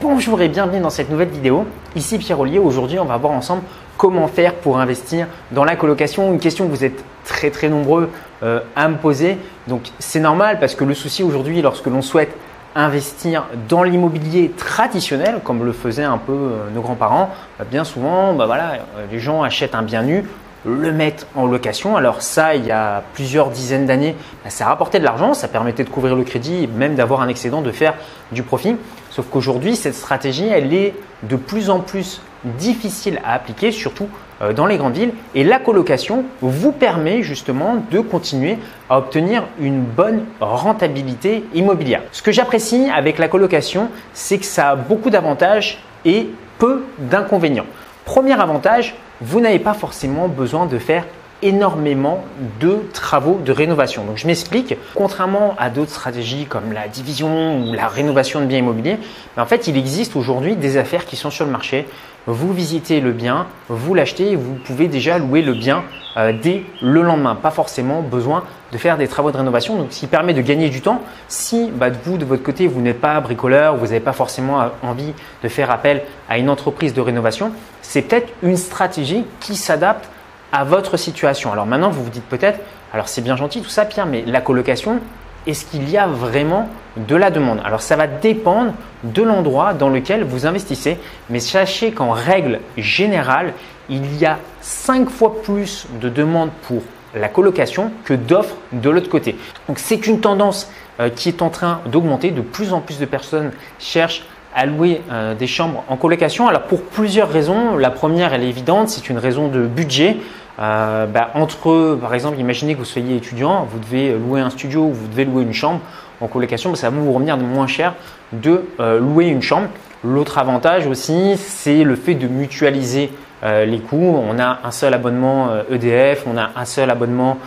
Bonjour et bienvenue dans cette nouvelle vidéo. Ici Pierre Ollier. Aujourd'hui, on va voir ensemble comment faire pour investir dans la colocation. Une question que vous êtes très très nombreux euh, à me poser. Donc c'est normal parce que le souci aujourd'hui, lorsque l'on souhaite investir dans l'immobilier traditionnel, comme le faisaient un peu euh, nos grands-parents, bah, bien souvent, bah, euh, les gens achètent un bien nu, le mettre en location. Alors ça, il y a plusieurs dizaines d'années, bah, ça rapportait de l'argent, ça permettait de couvrir le crédit même d'avoir un excédent, de faire du profit. Sauf qu'aujourd'hui, cette stratégie, elle est de plus en plus difficile à appliquer, surtout euh, dans les grandes villes. Et la colocation vous permet justement de continuer à obtenir une bonne rentabilité immobilière. Ce que j'apprécie avec la colocation, c'est que ça a beaucoup d'avantages et peu d'inconvénients. Premier avantage, vous n'avez pas forcément besoin de faire énormément de travaux de rénovation. Donc je m'explique, contrairement à d'autres stratégies comme la division ou la rénovation de biens immobiliers, en fait il existe aujourd'hui des affaires qui sont sur le marché. Vous visitez le bien, vous l'achetez et vous pouvez déjà louer le bien euh, dès le lendemain. Pas forcément besoin de faire des travaux de rénovation, donc ce qui permet de gagner du temps. Si bah, vous, de votre côté, vous n'êtes pas bricoleur, vous n'avez pas forcément euh, envie de faire appel à une entreprise de rénovation, c'est peut-être une stratégie qui s'adapte à votre situation. Alors maintenant, vous vous dites peut-être, alors c'est bien gentil tout ça, Pierre, mais la colocation, est-ce qu'il y a vraiment de la demande? Alors ça va dépendre de l'endroit dans lequel vous investissez, mais sachez qu'en règle générale, il y a 5 fois plus de demandes pour la colocation que d'offres de l'autre côté. Donc c'est une tendance euh, qui est en train d'augmenter. De plus en plus de personnes cherchent à louer euh, des chambres en colocation. Alors pour plusieurs raisons. La première, elle est évidente, c'est une raison de budget. Euh, bah, entre, par exemple, imaginez que vous soyez étudiant, vous devez louer un studio ou vous devez louer une chambre en colocation, bah, ça va vous revenir moins cher de euh, louer une chambre. L'autre avantage aussi, c'est le fait de mutualiser euh, les coûts. On a un seul abonnement EDF, e on a un seul abonnement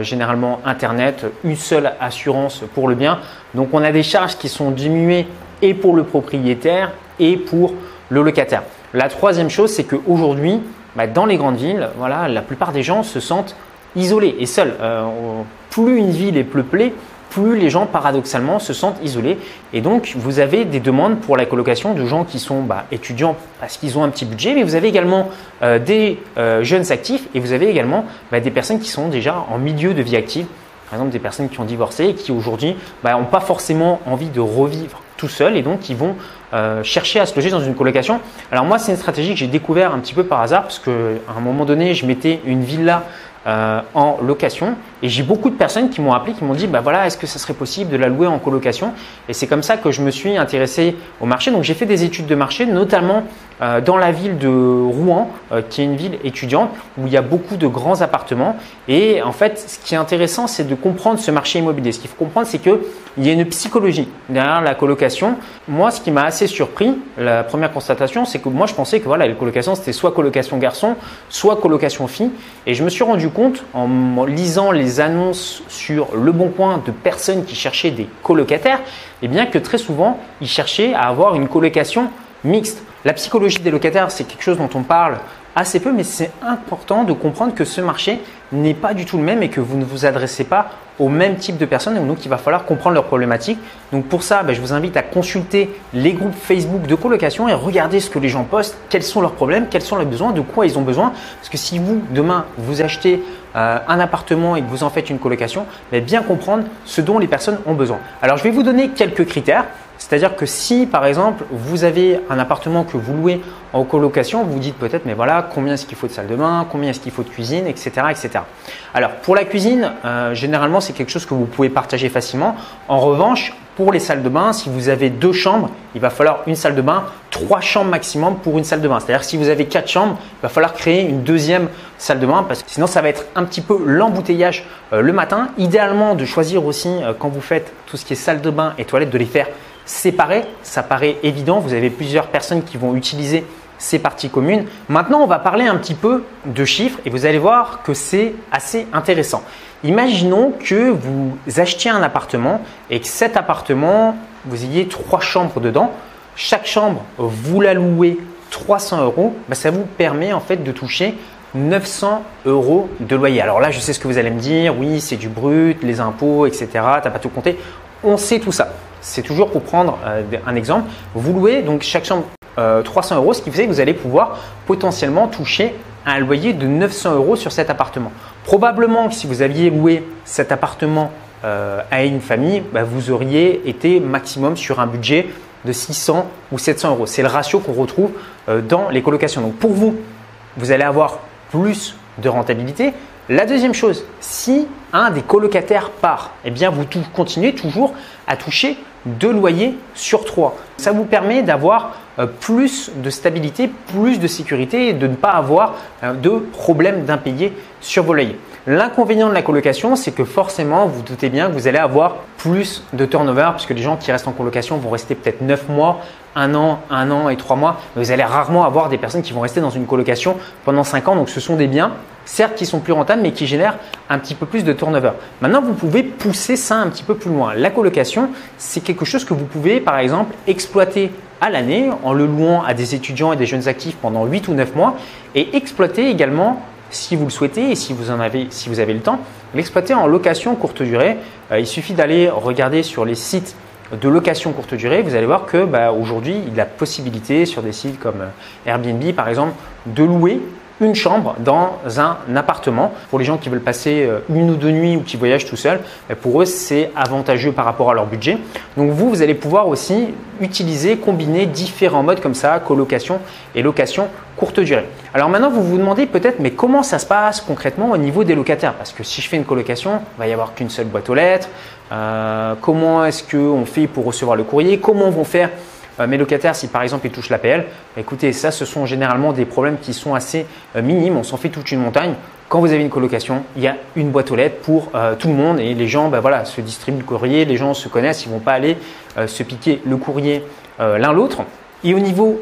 généralement Internet, une seule assurance pour le bien. Donc on a des charges qui sont diminuées et pour le propriétaire et pour le locataire. La troisième chose, c'est qu'aujourd'hui, bah, dans les grandes villes, voilà, la plupart des gens se sentent isolés et seuls. Euh, plus une ville est peuplée, plus les gens paradoxalement se sentent isolés. Et donc, vous avez des demandes pour la colocation de gens qui sont bah, étudiants parce qu'ils ont un petit budget, mais vous avez également euh, des euh, jeunes actifs et vous avez également bah, des personnes qui sont déjà en milieu de vie active. Par exemple, des personnes qui ont divorcé et qui aujourd'hui n'ont pas forcément envie de revivre tout seul et donc ils vont euh, chercher à se loger dans une colocation. Alors moi, c'est une stratégie que j'ai découvert un petit peu par hasard parce qu'à un moment donné, je mettais une villa euh, en location. Et j'ai beaucoup de personnes qui m'ont appelé, qui m'ont dit, bah voilà, est-ce que ça serait possible de la louer en colocation? Et c'est comme ça que je me suis intéressé au marché. Donc j'ai fait des études de marché, notamment euh, dans la ville de Rouen, qui est une ville étudiante où il y a beaucoup de grands appartements. Et en fait, ce qui est intéressant, c'est de comprendre ce marché immobilier. Ce qu'il faut comprendre, c'est qu'il y a une psychologie derrière la colocation. Moi, ce qui m'a assez surpris, la première constatation, c'est que moi, je pensais que voilà, la colocation, c'était soit colocation garçon, soit colocation fille. Et je me suis rendu compte en lisant les annonces sur Le Bon Coin de personnes qui cherchaient des colocataires, eh bien que très souvent, ils cherchaient à avoir une colocation mixte. La psychologie des locataires, c'est quelque chose dont on parle assez peu, mais c'est important de comprendre que ce marché n'est pas du tout le même et que vous ne vous adressez pas au même type de personnes et donc il va falloir comprendre leurs problématiques. Donc pour ça, ben, je vous invite à consulter les groupes Facebook de colocation et regarder ce que les gens postent, quels sont leurs problèmes, quels sont leurs besoins, de quoi ils ont besoin? Parce que si vous, demain, vous achetez euh, un appartement et que vous en faites une colocation, ben, bien comprendre ce dont les personnes ont besoin. Alors je vais vous donner quelques critères. C'est-à-dire que si, par exemple, vous avez un appartement que vous louez en colocation, vous vous dites peut-être, mais voilà, combien est-ce qu'il faut de salle de bain, combien est-ce qu'il faut de cuisine, etc. etc. Alors, pour la cuisine, euh, généralement, c'est quelque chose que vous pouvez partager facilement. En revanche, pour les salles de bain, si vous avez deux chambres, il va falloir une salle de bain, trois chambres maximum pour une salle de bain. C'est-à-dire si vous avez quatre chambres, il va falloir créer une deuxième salle de bain parce que sinon ça va être un petit peu l'embouteillage euh, le matin. Idéalement de choisir aussi euh, quand vous faites tout ce qui est salle de bain et toilette de les faire séparés. Ça paraît évident. Vous avez plusieurs personnes qui vont utiliser ces parties communes. Maintenant, on va parler un petit peu de chiffres et vous allez voir que c'est assez intéressant. Imaginons que vous achetiez un appartement et que cet appartement, vous ayez trois chambres dedans. Chaque chambre, vous la louez 300 euros. Bah, ça vous permet en fait de toucher 900 euros de loyer. Alors là, je sais ce que vous allez me dire. Oui, c'est du brut, les impôts, etc. Tu n'as pas tout compté. On sait tout ça. C'est toujours pour prendre un exemple. Vous louez donc chaque chambre 300 euros, ce qui fait que vous allez pouvoir potentiellement toucher un loyer de 900 euros sur cet appartement. Probablement que si vous aviez loué cet appartement à une famille, bah, vous auriez été maximum sur un budget de 600 ou 700 euros. C'est le ratio qu'on retrouve dans les colocations. Donc pour vous, vous allez avoir plus de rentabilité. La deuxième chose, si un des colocataires part, eh bien vous continuez toujours à toucher deux loyers sur trois. Ça vous permet d'avoir euh, plus de stabilité, plus de sécurité et de ne pas avoir euh, de problème d'impayé sur vos loyers. L'inconvénient de la colocation, c'est que forcément, vous, doutez bien que vous allez avoir plus de turnover puisque les gens qui restent en colocation vont rester peut-être 9 mois, 1 an, 1 an et 3 mois. vous allez rarement avoir des personnes qui vont rester dans une colocation pendant 5 ans. Donc ce sont des biens, certes, qui sont plus rentables, mais qui génèrent un petit peu plus de turnover. Maintenant, vous pouvez pousser ça un petit peu plus loin. La colocation, c'est quelque chose que vous pouvez, par exemple, exploiter à l'année en le louant à des étudiants et des jeunes actifs pendant 8 ou 9 mois et exploiter également si vous le souhaitez et si vous en avez, si vous avez le temps, l'exploiter en location courte durée. Euh, il suffit d'aller regarder sur les sites de location courte durée. Vous allez voir que bah, aujourd'hui, il y a la possibilité sur des sites comme euh, Airbnb par exemple de louer une chambre dans un appartement. Pour les gens qui veulent passer euh, une ou deux nuits ou qui voyagent tout seuls, bah, pour eux, c'est avantageux par rapport à leur budget. Donc vous, vous allez pouvoir aussi utiliser, combiner différents modes comme ça, colocation et location courte durée. Alors maintenant, vous vous demandez peut-être, mais comment ça se passe concrètement au niveau des locataires? Parce que si je fais une colocation, il va y avoir qu'une seule boîte aux lettres. Euh, comment est-ce qu'on fait pour recevoir le courrier? Comment vont faire euh, mes locataires, si par exemple ils touchent l'APL, écoutez, ça ce sont généralement des problèmes qui sont assez euh, minimes, on s'en fait toute une montagne. Quand vous avez une colocation, il y a une boîte aux lettres pour euh, tout le monde et les gens ben voilà, se distribuent le courrier, les gens se connaissent, ils ne vont pas aller se piquer le courrier l'un l'autre. Et au niveau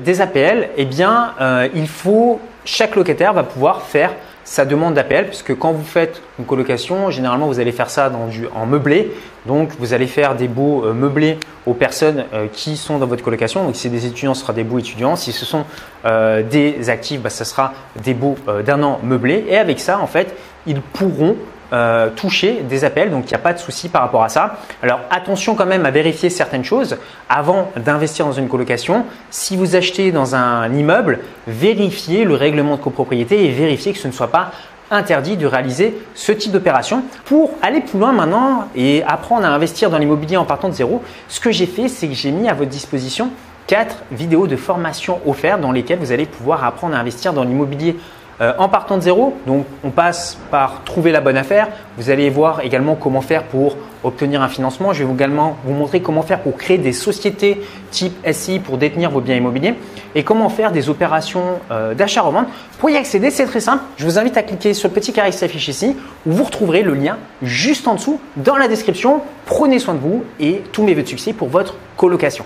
des APL, eh bien, il faut, chaque locataire va pouvoir faire sa demande d'appel, puisque quand vous faites une colocation, généralement vous allez faire ça dans du, en meublé. Donc vous allez faire des baux euh, meublés aux personnes euh, qui sont dans votre colocation. Donc si c'est des étudiants, ce sera des baux étudiants. Si ce sont euh, des actifs, bah, ce sera des baux d'un an meublés. Et avec ça, en fait, ils pourront euh, toucher des appels, donc il n'y a pas de souci par rapport à ça. Alors attention quand même à vérifier certaines choses avant d'investir dans une colocation. Si vous achetez dans un immeuble, vérifiez le règlement de copropriété et vérifiez que ce ne soit pas interdit de réaliser ce type d'opération. Pour aller plus loin maintenant et apprendre à investir dans l'immobilier en partant de zéro, ce que j'ai fait, c'est que j'ai mis à votre disposition quatre vidéos de formation offertes dans lesquelles vous allez pouvoir apprendre à investir dans l'immobilier euh, en partant de zéro, donc on passe par trouver la bonne affaire. Vous allez voir également comment faire pour obtenir un financement. Je vais également vous montrer comment faire pour créer des sociétés type SI pour détenir vos biens immobiliers et comment faire des opérations euh, d'achat-revente. Pour y accéder, c'est très simple. Je vous invite à cliquer sur le petit carré qui s'affiche ici où vous retrouverez le lien juste en dessous dans la description. Prenez soin de vous et tous mes vœux de succès pour votre colocation.